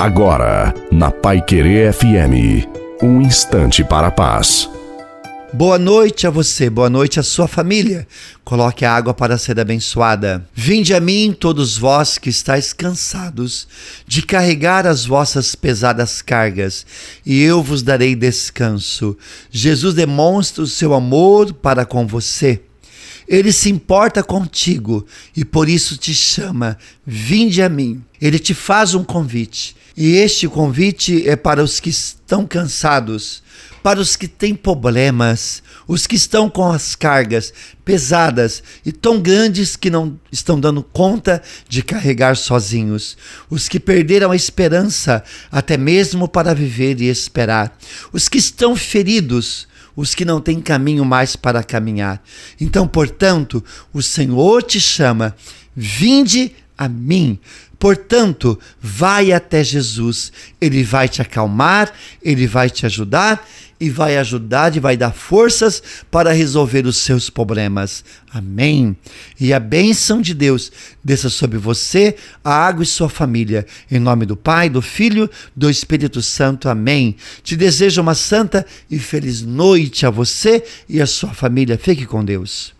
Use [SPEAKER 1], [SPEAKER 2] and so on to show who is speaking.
[SPEAKER 1] Agora, na Pai Querer FM, um instante para a paz.
[SPEAKER 2] Boa noite a você, boa noite à sua família. Coloque a água para ser abençoada. Vinde a mim, todos vós que estáis cansados de carregar as vossas pesadas cargas, e eu vos darei descanso. Jesus demonstra o seu amor para com você. Ele se importa contigo e por isso te chama: vinde a mim. Ele te faz um convite. E este convite é para os que estão cansados, para os que têm problemas, os que estão com as cargas pesadas e tão grandes que não estão dando conta de carregar sozinhos, os que perderam a esperança até mesmo para viver e esperar, os que estão feridos, os que não têm caminho mais para caminhar. Então, portanto, o Senhor te chama, vinde a mim. Portanto, vai até Jesus, ele vai te acalmar, ele vai te ajudar e vai ajudar e vai dar forças para resolver os seus problemas. Amém. E a bênção de Deus desça sobre você, a água e sua família. Em nome do Pai, do Filho, do Espírito Santo. Amém. Te desejo uma santa e feliz noite a você e a sua família. Fique com Deus.